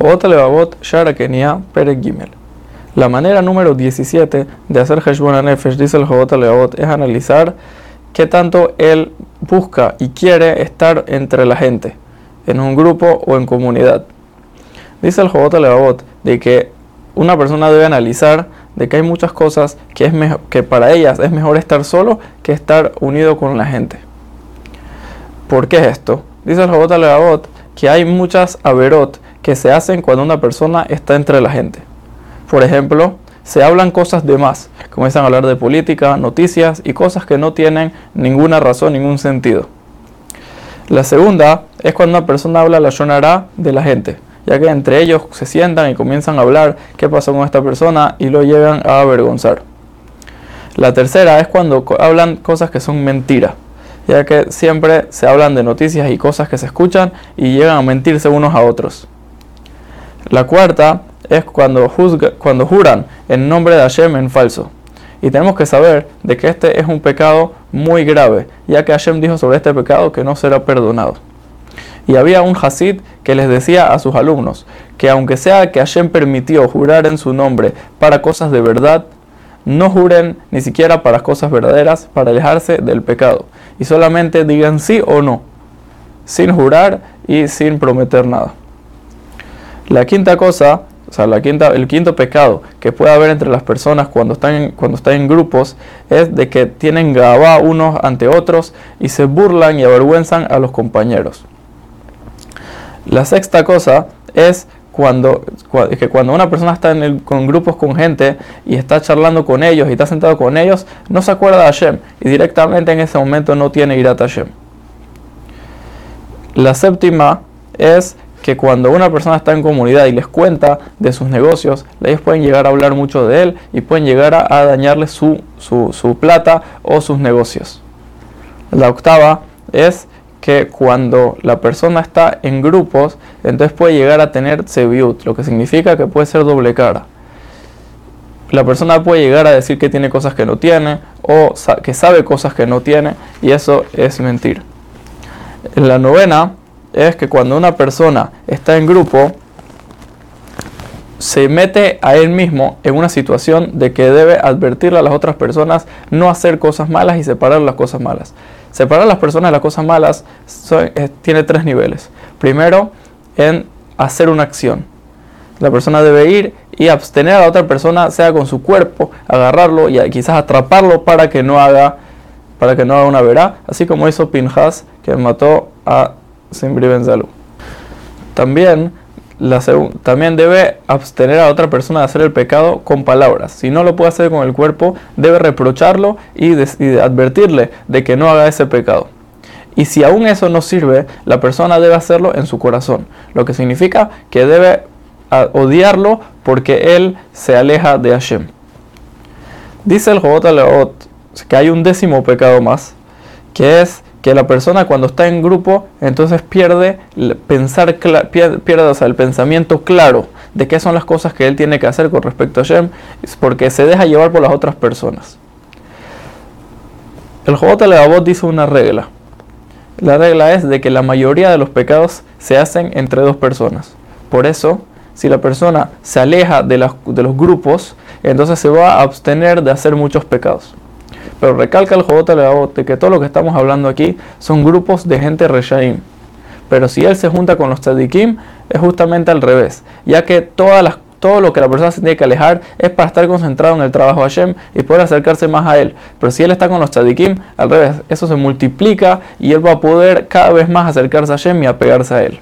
Jobot Levavot Shara Kenia Perek Gimel. La manera número 17 de hacer Heshbon Nefesh, dice el Jobot Levavot, es analizar qué tanto él busca y quiere estar entre la gente, en un grupo o en comunidad. Dice el Jobot Levavot de que una persona debe analizar de que hay muchas cosas que, es que para ellas es mejor estar solo que estar unido con la gente. ¿Por qué es esto? Dice el Jobot Levavot que hay muchas averot que se hacen cuando una persona está entre la gente. Por ejemplo, se hablan cosas de más, comienzan a hablar de política, noticias y cosas que no tienen ninguna razón, ningún sentido. La segunda es cuando una persona habla la shonara de la gente, ya que entre ellos se sientan y comienzan a hablar qué pasó con esta persona y lo llegan a avergonzar. La tercera es cuando hablan cosas que son mentiras, ya que siempre se hablan de noticias y cosas que se escuchan y llegan a mentirse unos a otros. La cuarta es cuando, cuando juran en nombre de Hashem en falso. Y tenemos que saber de que este es un pecado muy grave, ya que Hashem dijo sobre este pecado que no será perdonado. Y había un Hasid que les decía a sus alumnos que aunque sea que Hashem permitió jurar en su nombre para cosas de verdad, no juren ni siquiera para cosas verdaderas para alejarse del pecado. Y solamente digan sí o no, sin jurar y sin prometer nada. La quinta cosa, o sea, la quinta, el quinto pecado que puede haber entre las personas cuando están en, cuando están en grupos es de que tienen gabá unos ante otros y se burlan y avergüenzan a los compañeros. La sexta cosa es cuando, que cuando una persona está en con grupos con gente y está charlando con ellos y está sentado con ellos, no se acuerda de Hashem y directamente en ese momento no tiene irat Hashem. La séptima es que cuando una persona está en comunidad y les cuenta de sus negocios, ellos pueden llegar a hablar mucho de él y pueden llegar a, dañarle su, su, plata o sus negocios. La octava es que cuando la persona está en grupos, entonces puede llegar a tener tsebiut, lo que significa que puede ser doble cara. La persona puede llegar a decir que tiene cosas que no tiene o que sabe cosas que no tiene y eso es mentir. En la novena es que cuando una persona está en grupo, se mete a él mismo en una situación de que debe advertirle a las otras personas no hacer cosas malas y separar las cosas malas. Separar a las personas de las cosas malas eh, tiene tres niveles. Primero, en hacer una acción. La persona debe ir y abstener a la otra persona, sea con su cuerpo, agarrarlo y quizás atraparlo para que no haga, para que no haga una verá, así como hizo Pinjas, que mató a Simbri salud. También, la también debe abstener a otra persona de hacer el pecado con palabras. Si no lo puede hacer con el cuerpo, debe reprocharlo y, advertirle de que no haga ese pecado. Y si aún eso no sirve, la persona debe hacerlo en su corazón, lo que significa que debe odiarlo porque él se aleja de Hashem. Dice el Jobot Leot que hay un décimo pecado más, que es que la persona cuando está en grupo entonces pierde pensar pierde, el pensamiento claro de qué son las cosas que él tiene que hacer con respecto a Shem porque se deja llevar por las otras personas. El Jobot Levavot dice una regla. La regla es de que la mayoría de los pecados se hacen entre dos personas. Por eso, si la persona se aleja de, de los grupos, entonces se va a abstener de hacer muchos pecados. Pero recalca el Jobot de que todo lo que estamos hablando aquí son grupos de gente reshaim. Pero si él se junta con los tzadikim, es justamente al revés, ya que todas las, todo lo que la persona se tiene que alejar es para estar concentrado en el trabajo de Hashem y poder acercarse más a él. Pero si él está con los tzadikim, al revés, eso se multiplica y él va a poder cada vez más acercarse a Hashem y apegarse a él.